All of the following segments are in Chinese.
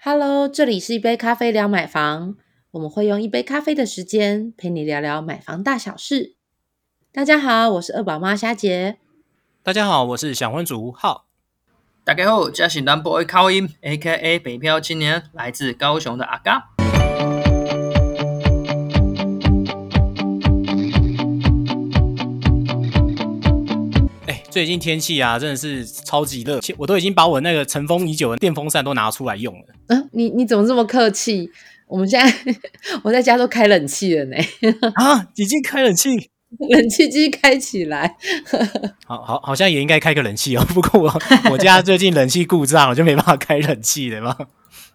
Hello，这里是一杯咖啡聊买房，我们会用一杯咖啡的时间陪你聊聊买房大小事。大家好，我是二宝妈虾姐。大家好，我是小婚主吴浩。大家好，这是南 boy 考音，A.K.A 北漂青年，来自高雄的阿嘎。最近天气啊，真的是超级热，我都已经把我那个尘封已久的电风扇都拿出来用了。嗯，你你怎么这么客气？我们现在 我在家都开冷气了呢。啊，已经开冷气，冷气机开起来。好好，好像也应该开个冷气哦。不过我我家最近冷气故障，我就没办法开冷气了嘛。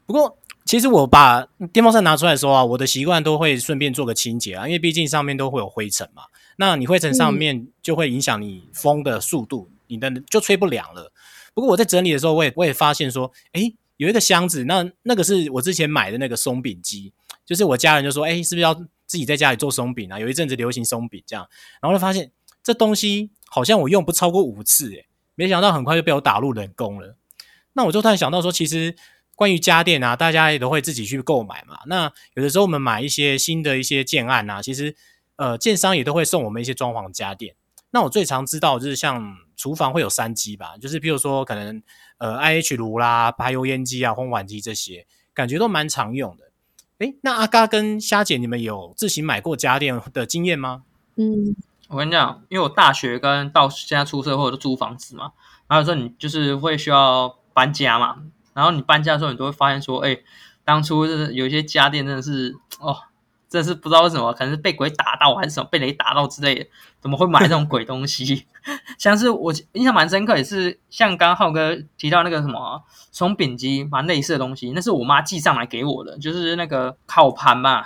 不过其实我把电风扇拿出来的时候啊，我的习惯都会顺便做个清洁啊，因为毕竟上面都会有灰尘嘛。那你灰尘上面就会影响你风的速度，你的就吹不凉了。不过我在整理的时候，我也我也发现说，哎。有一个箱子，那那个是我之前买的那个松饼机，就是我家人就说，哎，是不是要自己在家里做松饼啊？有一阵子流行松饼这样，然后就发现这东西好像我用不超过五次，诶，没想到很快就被我打入冷宫了。那我就突然想到说，其实关于家电啊，大家也都会自己去购买嘛。那有的时候我们买一些新的一些建案啊，其实呃，建商也都会送我们一些装潢家电。那我最常知道就是像厨房会有三机吧，就是比如说可能。呃，I H 炉啦、排油烟机啊、烘碗机这些，感觉都蛮常用的。哎，那阿嘎跟虾姐，你们有自行买过家电的经验吗？嗯，我跟你讲，因为我大学跟到现在出社会都租房子嘛，然后有时候你就是会需要搬家嘛，然后你搬家的时候，你都会发现说，哎，当初就是有一些家电真的是哦。真的是不知道为什么，可能是被鬼打到还是什么被雷打到之类的，怎么会买这种鬼东西？像是我印象蛮深刻，也是像刚刚浩哥提到那个什么松饼机，蛮类似的东西，那是我妈寄上来给我的，就是那个烤盘嘛，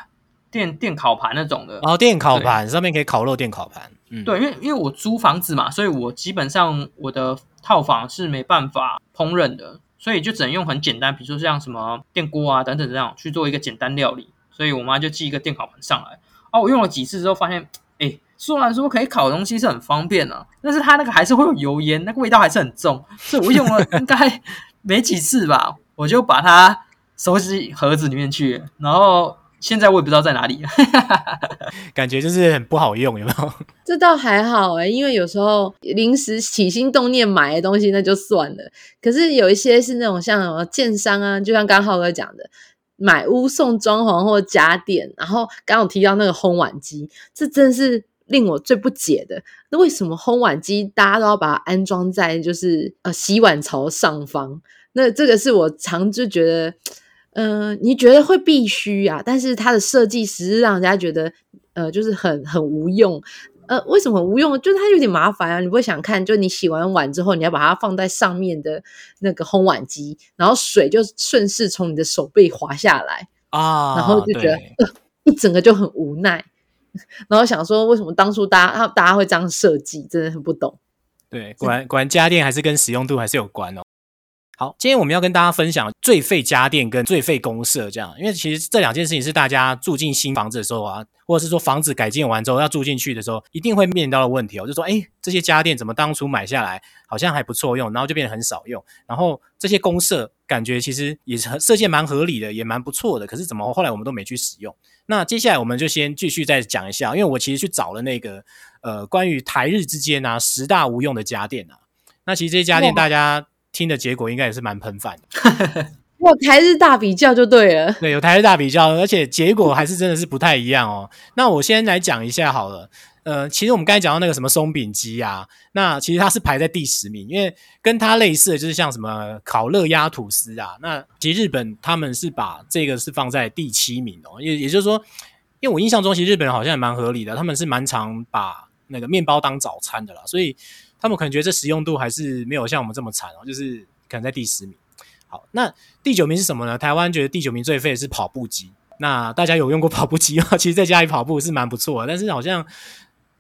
电电烤盘那种的。哦，电烤盘上面可以烤肉，电烤盘。嗯，对，因为因为我租房子嘛，所以我基本上我的套房是没办法烹饪的，所以就只能用很简单，比如说像什么电锅啊等等这样去做一个简单料理。所以我妈就寄一个电烤盘上来，啊，我用了几次之后发现，哎，虽然说可以烤东西是很方便啊，但是它那个还是会有油烟，那个味道还是很重。所以我用了应该没几次吧，我就把它收进盒子里面去，然后现在我也不知道在哪里，感觉就是很不好用，有没有？这倒还好哎，因为有时候临时起心动念买的东西那就算了，可是有一些是那种像什么建商啊，就像刚浩哥讲的。买屋送装潢或家电，然后刚刚提到那个烘碗机，这真是令我最不解的。那为什么烘碗机大家都要把它安装在就是呃洗碗槽上方？那这个是我常就觉得，嗯，你觉得会必须啊？但是它的设计实让人家觉得呃就是很很无用。呃，为什么无用？就是它有点麻烦啊！你不会想看，就你洗完碗之后，你要把它放在上面的那个烘碗机，然后水就顺势从你的手背滑下来啊，然后就觉得 一整个就很无奈。然后想说，为什么当初大家大家会这样设计？真的很不懂。对，果然果然家电还是跟使用度还是有关哦。好，今天我们要跟大家分享最费家电跟最费公社这样，因为其实这两件事情是大家住进新房子的时候啊，或者是说房子改建完之后要住进去的时候，一定会面临到的问题哦。就说，哎，这些家电怎么当初买下来好像还不错用，然后就变得很少用，然后这些公社感觉其实也是设计蛮合理的，也蛮不错的，可是怎么后来我们都没去使用？那接下来我们就先继续再讲一下，因为我其实去找了那个呃关于台日之间啊十大无用的家电啊，那其实这些家电大家。听的结果应该也是蛮喷饭的，有台日大比较就对了。对，有台日大比较，而且结果还是真的是不太一样哦。那我先来讲一下好了。呃，其实我们刚才讲到那个什么松饼鸡啊，那其实它是排在第十名，因为跟它类似的就是像什么烤热鸭吐司啊。那其实日本他们是把这个是放在第七名哦，也也就是说，因为我印象中其实日本人好像也蛮合理的，他们是蛮常把那个面包当早餐的啦，所以。他们可能觉得这实用度还是没有像我们这么惨哦，就是可能在第十名。好，那第九名是什么呢？台湾觉得第九名最废的是跑步机。那大家有用过跑步机吗？其实在家里跑步是蛮不错的，但是好像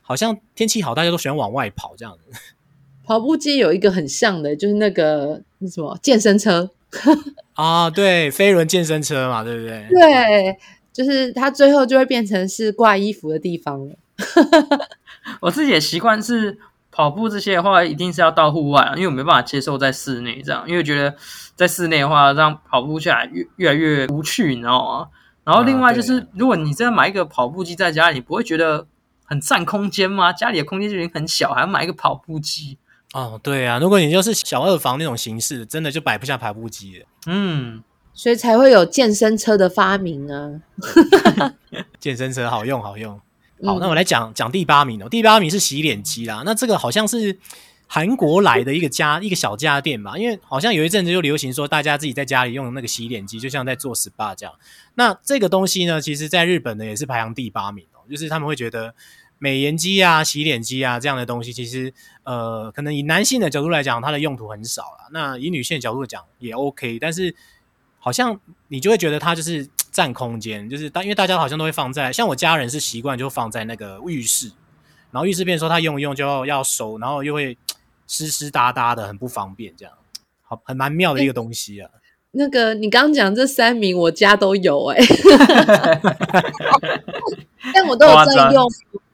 好像天气好，大家都喜欢往外跑这样子。跑步机有一个很像的，就是那个那什么健身车 啊，对，飞轮健身车嘛，对不对？对，就是它最后就会变成是挂衣服的地方了。我自己的习惯是。跑步这些的话，一定是要到户外啊，因为我没办法接受在室内这样，因为觉得在室内的话，这样跑步下来越越来越无趣，你知道吗？然后另外就是，啊如果你真的买一个跑步机在家里，你不会觉得很占空间吗？家里的空间就已经很小，还要买一个跑步机，哦，对啊，如果你就是小二房那种形式，真的就摆不下跑步机了。嗯，所以才会有健身车的发明啊。健身车好用好用。好，嗯那我来讲讲第八名哦。第八名是洗脸机啦，那这个好像是韩国来的一个家一个小家电吧，因为好像有一阵子就流行说大家自己在家里用那个洗脸机，就像在做 SPA 这样。那这个东西呢，其实在日本呢也是排行第八名哦，就是他们会觉得美颜机啊、洗脸机啊这样的东西，其实呃，可能以男性的角度来讲，它的用途很少啦。那以女性的角度讲也 OK，但是好像你就会觉得它就是占空间，就是大因为大家好像都会放在，像我家人是习惯就放在那个浴室，然后浴室变说他用一用就要要收，然后又会湿湿哒哒的，很不方便，这样好很蛮妙的一个东西啊。那个你刚刚讲这三名，我家都有哎、但我都有在用。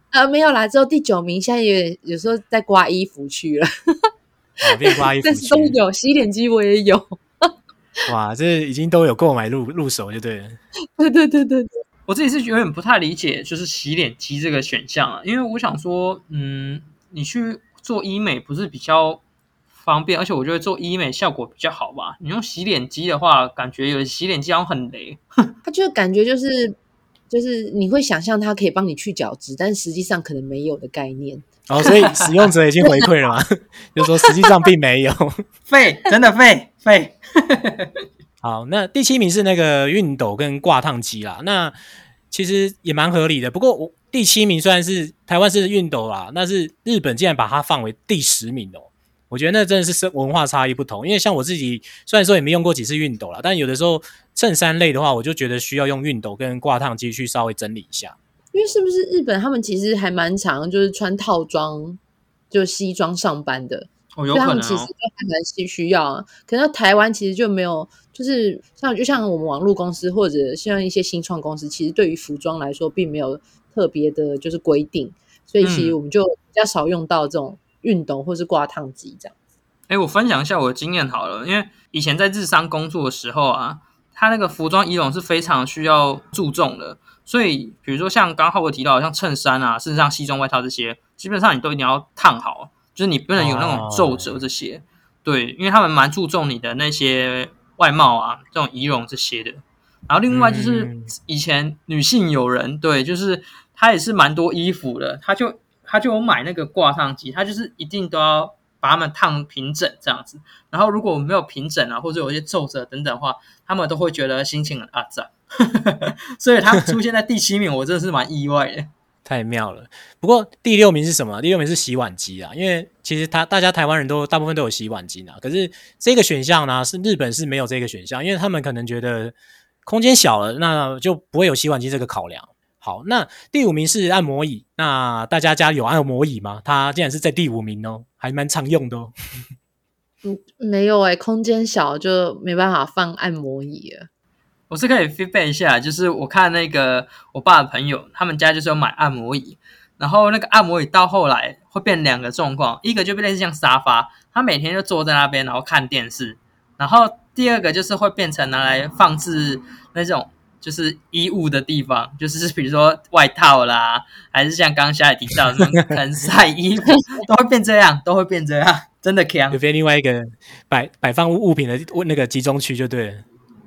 呃，没有啦，之后第九名现在也有时候在刮衣服去了，哦，变刮衣服 但是都，有洗脸机，我也有。哇，这已经都有购买入入手就对了。对对对对对，我自己是有点不太理解，就是洗脸机这个选项啊，因为我想说，嗯，你去做医美不是比较方便，而且我觉得做医美效果比较好吧。你用洗脸机的话，感觉有洗脸机好像很雷。它就感觉就是就是你会想象它可以帮你去角质，但实际上可能没有的概念。哦，所以使用者已经回馈了嘛，就说实际上并没有。废，真的废废。好，那第七名是那个熨斗跟挂烫机啦，那其实也蛮合理的。不过我第七名虽然是台湾是熨斗啦，但是日本竟然把它放为第十名哦。我觉得那真的是生文化差异不同，因为像我自己虽然说也没用过几次熨斗啦，但有的时候衬衫类的话，我就觉得需要用熨斗跟挂烫机去稍微整理一下。因为是不是日本他们其实还蛮常就是穿套装，就西装上班的，哦，有可能哦们其实就。还蛮需需要啊。可能台湾其实就没有，就是像就像我们网络公司或者像一些新创公司，其实对于服装来说并没有特别的就是规定，所以其实嗯我们就比较少用到这种熨斗或是挂烫机这样。哎，我分享一下我的经验好了，因为以前在日商工作的时候啊，他那个服装仪容是非常需要注重的，所以比如说像刚浩我提到的像衬衫啊，甚至像西装外套这些，基本上你都一定要烫好，就是你不能有那种皱褶这些。对，因为他们蛮注重你的那些外貌啊，这种仪容这些的。然后另外就是嗯以前女性友人，对，就是她也是蛮多衣服的，她就她就有买那个挂烫机，她就是一定都要把它们烫平整这样子。然后如果没有平整啊，或者有一些皱褶等等的话，他们都会觉得心情很阿杂。所以她出现在第七名，我真的是蛮意外的。太妙了。不过第六名是什么？第六名是洗碗机啊，因为其实他大家台湾人都大部分都有洗碗机呢。可是这个选项呢，是日本是没有这个选项，因为他们可能觉得空间小了，那就不会有洗碗机这个考量。好，那第五名是按摩椅。那大家家有按摩椅吗？它竟然是在第五名哦，还蛮常用的哦。嗯，没有哎、空间小就没办法放按摩椅了。我是可以 feedback 一下，就是我看那个我爸的朋友，他们家就是有买按摩椅，然后那个按摩椅到后来会变两个状况，一个就变成像沙发，他每天就坐在那边然后看电视，然后第二个就是会变成拿来放置那种就是衣物的地方，就是比如说外套啦，还是像刚刚小野提到的那种 可能晒衣服，都会变这样，都会变这样，真的强就，变另外一个摆摆放物物品的那个集中区就对了。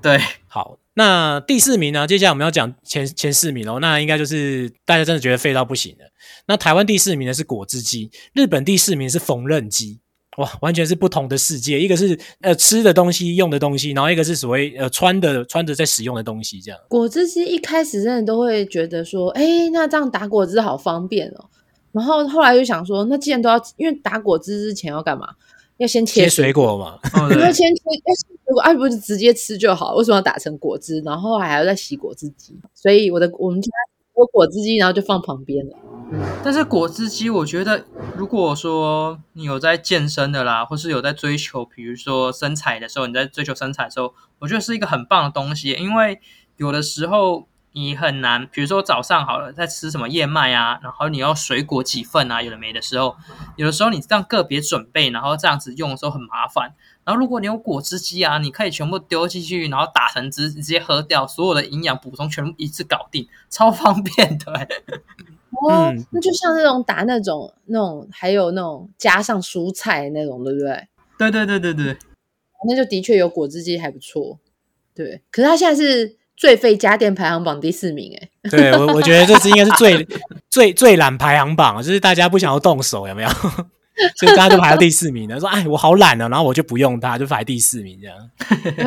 对。好，那第四名呢？接下来我们要讲前前四名哦，那应该就是大家真的觉得废到不行了。那台湾第四名呢是果汁机，日本第四名是缝纫机。哇，完全是不同的世界，一个是呃吃的东西、用的东西，然后一个是所谓呃穿的穿着在使用的东西，这样。果汁机一开始真的都会觉得说，哎，那这样打果汁好方便哦。然后后来就想说，那既然都要，因为打果汁之前要干嘛？要先切切水果嘛，要先切，要切水果，啊，不是直接吃就好？为什么要打成果汁？然后还要再洗果汁机？所以我的我们家有果汁机，然后就放旁边了。但是果汁机，我觉得如果说你有在健身的啦，或是有在追求，比如说身材的时候，你在追求身材的时候，我觉得是一个很棒的东西，因为有的时候你很难，比如说早上好了，在吃什么燕麦啊，然后你要水果几份啊，有的没的时候，有的时候你这样个别准备，然后这样子用的时候很麻烦。然后如果你有果汁机啊，你可以全部丢进去，然后打成汁，直接喝掉，所有的营养补充全部一次搞定，超方便的。哦，嗯那就像那种打那种那种，还有那种加上蔬菜那种，对不对？对对对对对，那就的确有果汁机还不错。对，可是它现在是最废家电排行榜第四名，哎，对我我觉得这是应该是最最最懒排行榜，就是大家不想要动手，有没有？所以大家都排到第四名了。说哎，我好懒啊，然后我就不用它，就排第四名这样。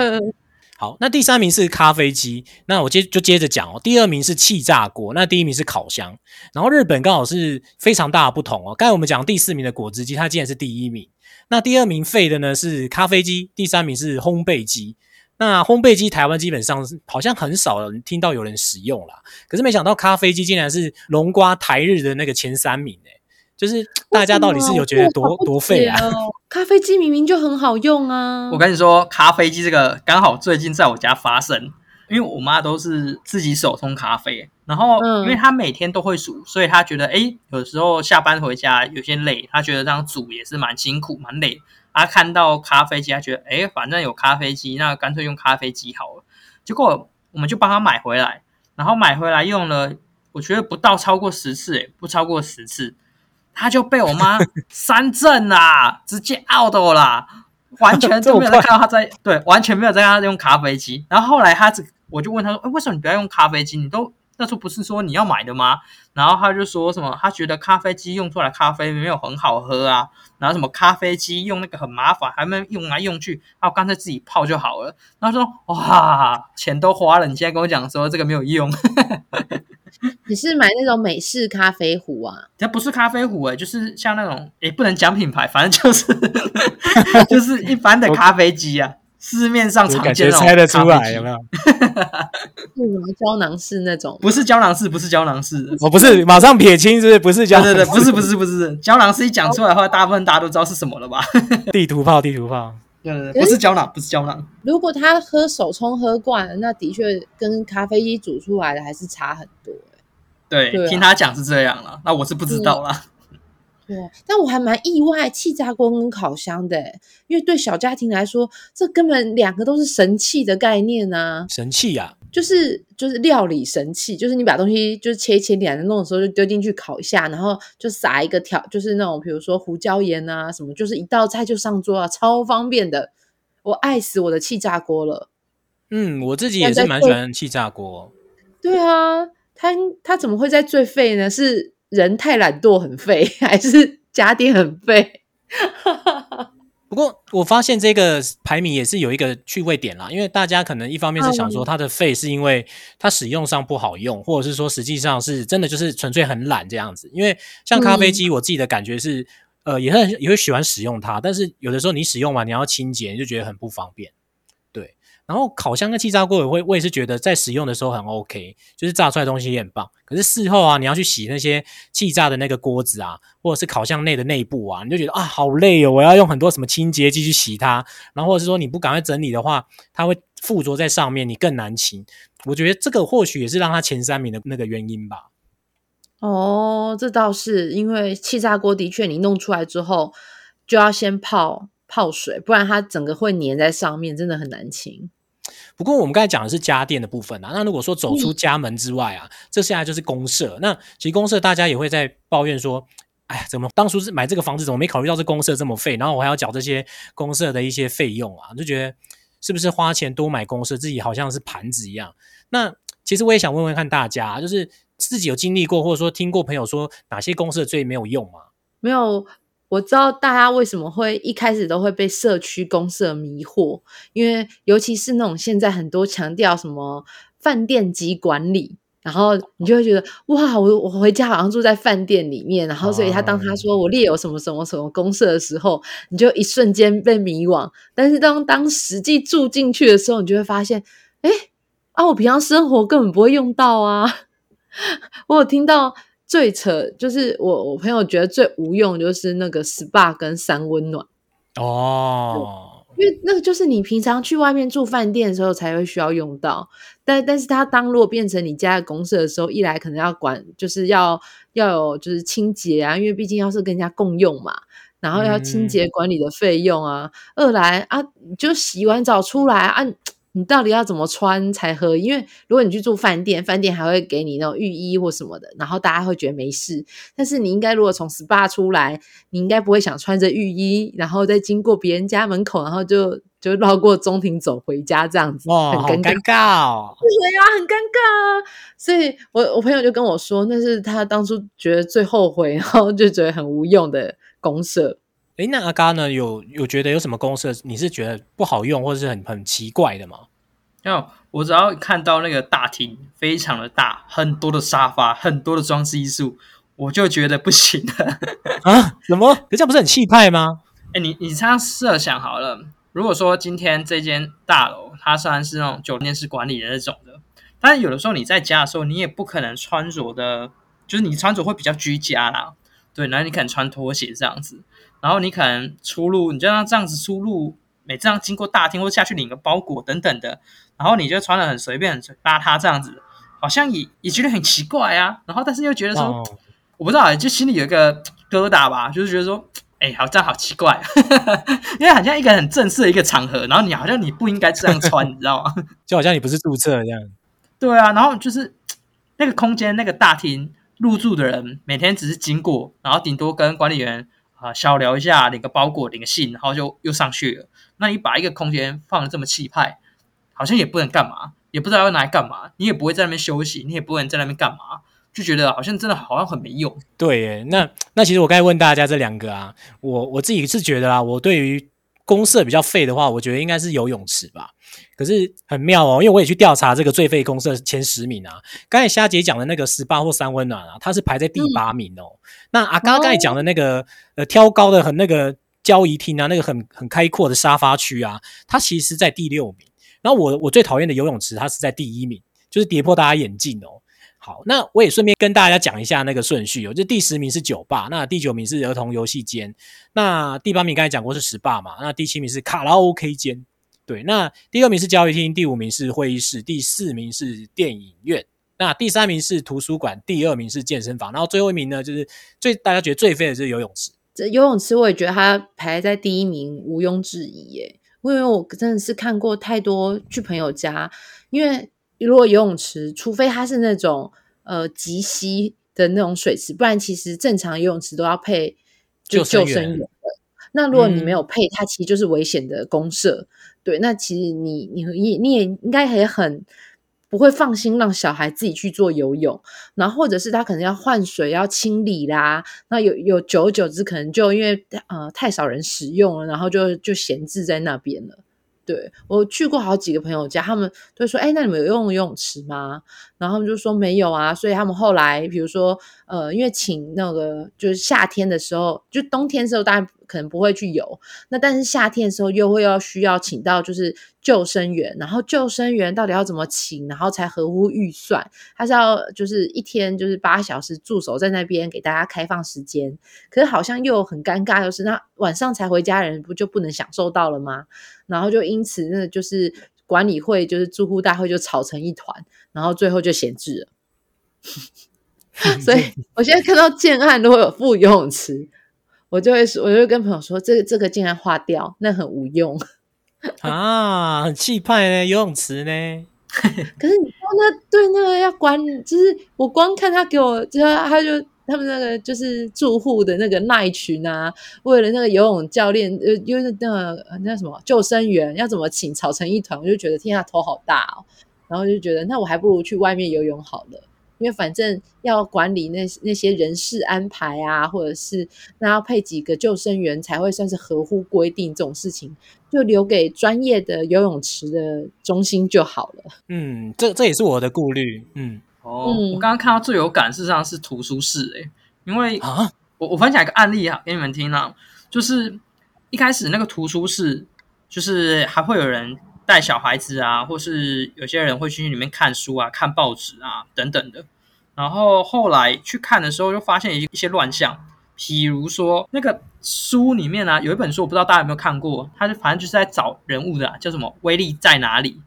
好，那第三名是咖啡机，那我接就接着讲哦。第二名是气炸锅，那第一名是烤箱。然后日本刚好是非常大的不同哦。刚才我们讲第四名的果汁机，它竟然是第一名。那第二名废的呢是咖啡机，第三名是烘焙机。那烘焙机台湾基本上是好像很少人听到有人使用啦，可是没想到咖啡机竟然是龙瓜台日的那个前三名诶、就是大家到底是有觉得多多费啊？哦。咖啡机明明就很好用啊！我跟你说，咖啡机这个刚好最近在我家发生，因为我妈都是自己手冲咖啡，然后嗯因为她每天都会煮，所以她觉得哎，有时候下班回家有些累，她觉得这样煮也是蛮辛苦蛮累。她看到咖啡机，她觉得哎，反正有咖啡机，那干脆用咖啡机好了。结果我们就帮她买回来，然后买回来用了，我觉得不到超过十次，哎，不超过十次。她就被我妈 三震啦，直接 out 啦，完全都没有在看到他在对，完全没有在看他用咖啡机。然后后来他只，我就问他说：“哎，为什么你不要用咖啡机？你都那时候不是说你要买的吗？”然后他就说什么，他觉得咖啡机用出来咖啡没有很好喝啊，然后什么咖啡机用那个很麻烦，还没用来用去，啊，干脆自己泡就好了。然后说：“哇，钱都花了，你现在跟我讲说这个没有用。”你是买那种美式咖啡壶啊？它不是咖啡壶诶、就是像那种也不能讲品牌，反正就是 就是一般的咖啡机啊，市面上我常见那种感觉猜得出来，有没有？是什么胶囊式那种？不是胶囊式，不是胶囊式的。我不是马上撇清，是不是？不是叫对对对，不是不是不是胶囊式，一讲出来的话，大部分大家都知道是什么了吧？地图炮，地图炮。对对对，不是胶囊，不是胶囊。如果他喝手冲喝惯了，那的确跟咖啡机煮出来的还是差很多、欸。对，对啊听他讲是这样了，那我是不知道啦。对，但我还蛮意外气炸锅跟烤箱的欸，因为对小家庭来说，这根本两个都是神器的概念啊，神器呀、就是就是料理神器，就是你把东西就是切一切点着弄的时候就丢进去烤一下，然后就撒一个调，就是那种比如说胡椒盐啊什么，就是一道菜就上桌啊，超方便的。我爱死我的气炸锅了。嗯，我自己也是蛮喜欢气炸锅。对啊，他他怎么会在最废呢？是人太懒惰很废，还是家电很废？不过我发现这个排名也是有一个趣味点啦，因为大家可能一方面是想说它的废是因为它使用上不好用，或者是说实际上是真的就是纯粹很懒这样子。因为像咖啡机，我自己的感觉是，呃，也很也会喜欢使用它，但是有的时候你使用完你要清洁，你就觉得很不方便。然后烤箱跟气炸锅也会，我也是觉得在使用的时候很 OK，就是炸出来的东西也很棒。可是事后啊，你要去洗那些气炸的那个锅子啊，或者是烤箱内的内部啊，你就觉得啊好累哦，我要用很多什么清洁剂去洗它，然后或者是说你不赶快整理的话，它会附着在上面，你更难清。我觉得这个或许也是让它前三名的那个原因吧。哦，这倒是因为气炸锅的确，你弄出来之后就要先泡泡水，不然它整个会粘在上面，真的很难清。不过我们刚才讲的是家电的部分啊，那如果说走出家门之外啊，这现在就是公社。那其实公社大家也会在抱怨说，哎呀，怎么当初是买这个房子，怎么没考虑到这公社这么费，然后我还要缴这些公社的一些费用啊，就觉得是不是花钱多买公社，自己好像是盘子一样。那其实我也想问问看大家啊，就是自己有经历过，或者说听过朋友说哪些公社最没有用吗？没有，我知道大家为什么会一开始都会被社区公社迷惑，因为尤其是那种现在很多强调什么饭店级管理。然后你就会觉得哇，我我回家好像住在饭店里面，然后所以他当他说我列有什么什么什么公社的时候，你就一瞬间被迷惘。但是当当实际住进去的时候，你就会发现，哎啊，我平常生活根本不会用到啊。我有听到最扯，就是我我朋友觉得最无用就是那个 SPA 跟三温暖。哦，因为那个就是你平常去外面住饭店的时候才会需要用到，但但是它当如果变成你家的公社的时候，一来可能要管，就是要要有就是清洁啊，因为毕竟要是跟人家共用嘛，然后要清洁管理的费用啊，二来啊，就洗完澡出来啊。你到底要怎么穿才合？因为如果你去住饭店，饭店还会给你那种浴衣或什么的，然后大家会觉得没事。但是你应该如果从 SPA 出来，你应该不会想穿着浴衣，然后再经过别人家门口，然后就就绕过中庭走回家这样子，哇，很尴尬哦。对呀，很尴尬啊。所以我我朋友就跟我说，那是他当初觉得最后悔，然后就觉得很无用的公社。哎，那阿嘎呢？有有觉得有什么公社你是觉得不好用，或者是很很奇怪的吗？要我只要看到那个大厅非常的大，很多的沙发，很多的装饰艺术，我就觉得不行了啊？什么？可这样不是很气派吗？哎，你你这样设想好了，如果说今天这间大楼它虽然是那种酒店式管理的那种的，但是有的时候你在家的时候，你也不可能穿着的，就是你穿着会比较居家啦，对，然后你可能穿拖鞋这样子。然后你可能出入，你就让这样子出入，每次样经过大厅或下去领个包裹等等的，然后你就穿的很随便、很邋遢这样子，好像也也觉得很奇怪啊。然后但是又觉得说，我不知道，就心里有一个疙瘩吧，就是觉得说，哎，好这样好奇怪，因为好像一个很正式的一个场合，然后你好像你不应该这样穿，你知道吗？就好像你不是注册这样。对啊，然后就是那个空间、那个大厅入住的人，每天只是经过，然后顶多跟管理员。啊，小聊一下，领个包裹，领个信，然后就又上去了。那你把一个空间放的这么气派，好像也不能干嘛，也不知道要拿来干嘛。你也不会在那边休息，你也不能在那边干嘛，就觉得好像真的好像很没用。对，那那其实我刚才问大家这两个啊，我我自己是觉得啊，我对于。公社比较废的话，我觉得应该是游泳池吧。可是很妙哦，因为我也去调查这个最费公社前十名啊。刚才虾姐讲的那个十八或三温暖啊，它是排在第八名哦。那阿刚刚才讲的那个呃挑高的很那个交易厅啊，那个很很开阔的沙发区啊，它其实在第六名。然后我我最讨厌的游泳池，它是在第一名，就是跌破大家眼镜哦。好，那我也顺便跟大家讲一下那个顺序哦，就第十名是酒吧，那第九名是儿童游戏间，那第八名刚才讲过是十霸嘛，那第七名是卡拉 OK 间，对，那第二名是交易厅，第五名是会议室，第四名是电影院，那第三名是图书馆，第二名是健身房，然后最后一名呢，就是最大家觉得最废的就是游泳池。这游泳池我也觉得它排在第一名，毋庸置疑耶，因为我真的是看过太多去朋友家，因为。如果游泳池，除非它是那种呃极稀的那种水池，不然其实正常游泳池都要配救生员的。那如果你没有配，它其实就是危险的公社。对，那其实你你你你也应该也很不会放心让小孩自己去做游泳，然后或者是他可能要换水、要清理啦。那有有久而久之，可能就因为呃太少人使用了，然后就就闲置在那边了。对我去过好几个朋友家，他们都说：“哎，那你们有用游泳池吗？”然后他们就说没有啊。所以他们后来，比如说，呃，因为请那个就是夏天的时候，就冬天的时候，大家可能不会去游。那但是夏天的时候，又会要需要请到就是救生员。然后救生员到底要怎么请，然后才合乎预算？他是要就是一天就是八小时驻守在那边给大家开放时间。可是好像又很尴尬，就是那晚上才回家人不就不能享受到了吗？然后就因此，那就是管理会，就是住户大会就吵成一团，然后最后就闲置了。所以 我现在看到建案如果有附游泳池，我就会说，我就会跟朋友说，这个这个竟然划掉，那很无用 啊，很气派呢，游泳池呢。可是你说那对那个要管，就是我光看他给我，就他就。他们那个就是住户的那个耐群啊，为了那个游泳教练，呃，因为那个那什么救生员要怎么请，吵成一团，我就觉得天啊，头好大哦。然后就觉得，那我还不如去外面游泳好了，因为反正要管理那那些人事安排啊，或者是那要配几个救生员才会算是合乎规定这种事情，就留给专业的游泳池的中心就好了。嗯，这这也是我的顾虑。嗯。哦，我刚刚看到最有感，事实上是图书室诶，因为啊，我我分享一个案例啊给你们听啊，就是一开始那个图书室，就是还会有人带小孩子啊，或是有些人会去里面看书啊、看报纸啊等等的，然后后来去看的时候，就发现一一些乱象，比如说那个书里面啊，有一本书，我不知道大家有没有看过，它是反正就是在找人物的啊，叫什么“威力在哪里”，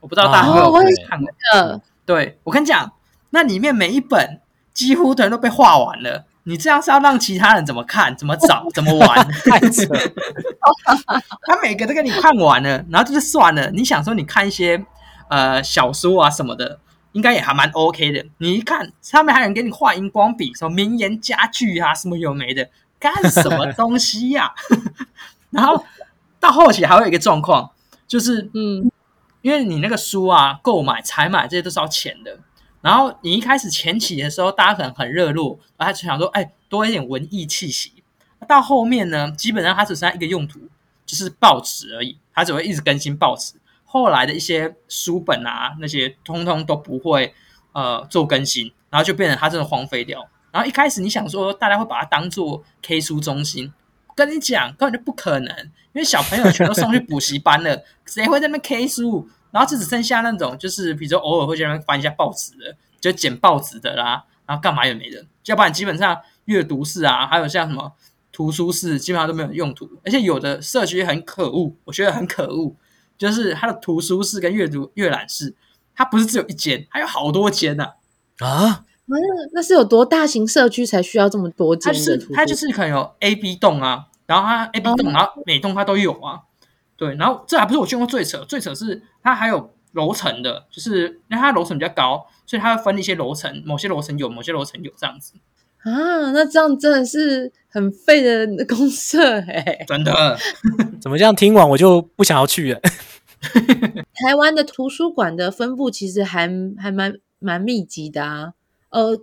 我不知道大家有没有看过。呃，对我跟你讲，那里面每一本几乎的人都被画完了。你这样是要让其他人怎么看、怎么找、怎么玩？太扯，他每个都给你看完了，然后就是算了。你想说你看一些呃小说啊什么的，应该也还蛮 OK 的。你一看上面还有人给你画荧光笔，什么名言佳句啊，什么有没的，干什么东西呀、然后到后期还会有一个状况，就是嗯，因为你那个书啊，购买、采买这些都是要钱的。然后你一开始前期的时候，大家可能很热络，然后就想说，哎，多一点文艺气息。到后面呢，基本上它只剩下一个用途，就是报纸而已，它只会一直更新报纸。后来的一些书本啊，那些通通都不会呃做更新，然后就变成它真的荒废掉。然后一开始你想说，大家会把它当做 K 书中心，跟你讲根本就不可能，因为小朋友全都送去补习班了，谁会在那边 K 书？然后就只剩下那种，就是比如说偶尔会在那边翻一下报纸的，就捡报纸的啦，然后干嘛也没人，要不然基本上阅读室啊，还有像什么图书室，基本上都没有用途。而且有的社区很可恶，我觉得很可恶，就是它的图书室跟阅读阅览室，它不是只有一间，还有好多间呢、啊，那那是有多大型社区才需要这么多间它就是它就是可能有 A、B 栋啊，然后它 A、B 栋，哦然后每栋它都有啊。对，然后这还不是我见过最扯，最扯是它还有楼层的，就是因为它楼层比较高，所以它会分一些楼层，某些楼层有，某些楼层有这样子。啊，那这样真的是很废的公社哎、真的，怎么这样听完我就不想要去了？台湾的图书馆的分布其实还还蛮蛮密集的啊。呃，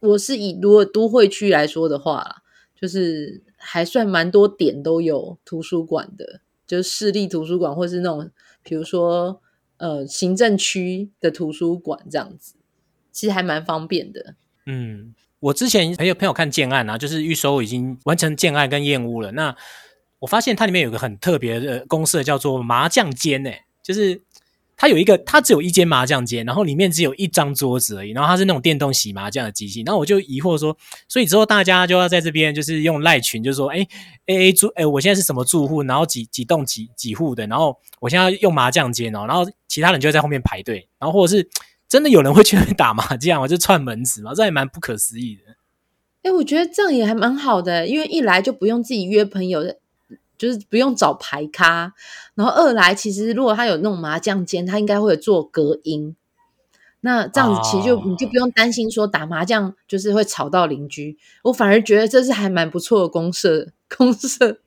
我是以如果都会区来说的话啦，就是还算蛮多点都有图书馆的，就是市立图书馆或是那种比如说呃行政区的图书馆这样子，其实还蛮方便的。嗯，我之前朋友朋友看建案啊，就是预收已经完成建案跟验屋了。那我发现它里面有个很特别的公社，叫做麻将间诶，就是它有一个，它只有一间麻将间，然后里面只有一张桌子而已，然后它是那种电动洗麻将的机器。然后我就疑惑说，所以之后大家就要在这边就是用赖群，就说，哎，A A 住，哎，我现在是什么住户，然后几几栋几几户的，然后我现在要用麻将间哦，然后其他人就会在后面排队，然后或者是真的有人会去那边打麻将，我就串门子嘛，这也蛮不可思议的。哎，我觉得这样也还蛮好的，因为一来就不用自己约朋友，就是不用找牌咖，然后二来其实如果他有那种麻将间，他应该会有做隔音。那这样子其实就、哦你就不用担心说打麻将就是会吵到邻居，我反而觉得这是还蛮不错的公社公社，对，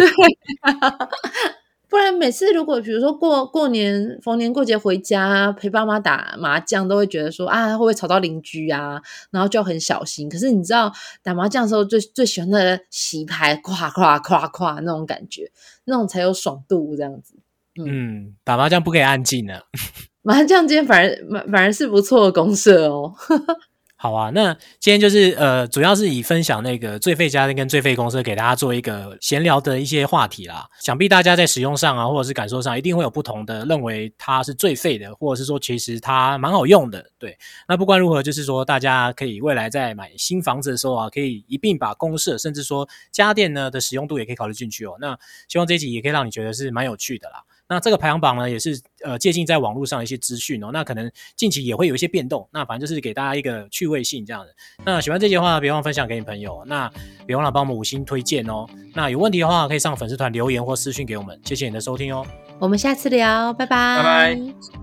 不然每次如果比如说过过年逢年过节回家陪爸妈打麻将，都会觉得说啊会不会吵到邻居啊，然后就很小心。可是你知道打麻将的时候最最喜欢的洗牌，咵咵咵咵那种感觉，那种才有爽度这样子。嗯，打麻将不可以安静的。麻将今天反而反反而是不错的公社哦。好啊，那今天就是呃，主要是以分享那个最废家电跟最废公司给大家做一个闲聊的一些话题啦。想必大家在使用上啊，或者是感受上，一定会有不同的认为它是最废的，或者是说其实它蛮好用的。对，那不管如何，就是说大家可以未来在买新房子的时候啊，可以一并把公社甚至说家电呢的使用度也可以考虑进去哦。那希望这一集也可以让你觉得是蛮有趣的啦。那这个排行榜呢，也是呃接近在网络上的一些资讯哦。那可能近期也会有一些变动。那反正就是给大家一个趣味性这样的。那喜欢这集的话，别忘了分享给你朋友。那别忘了帮我们五星推荐哦。那有问题的话，可以上粉丝团留言或私讯给我们。谢谢你的收听哦。我们下次聊，拜拜，拜拜。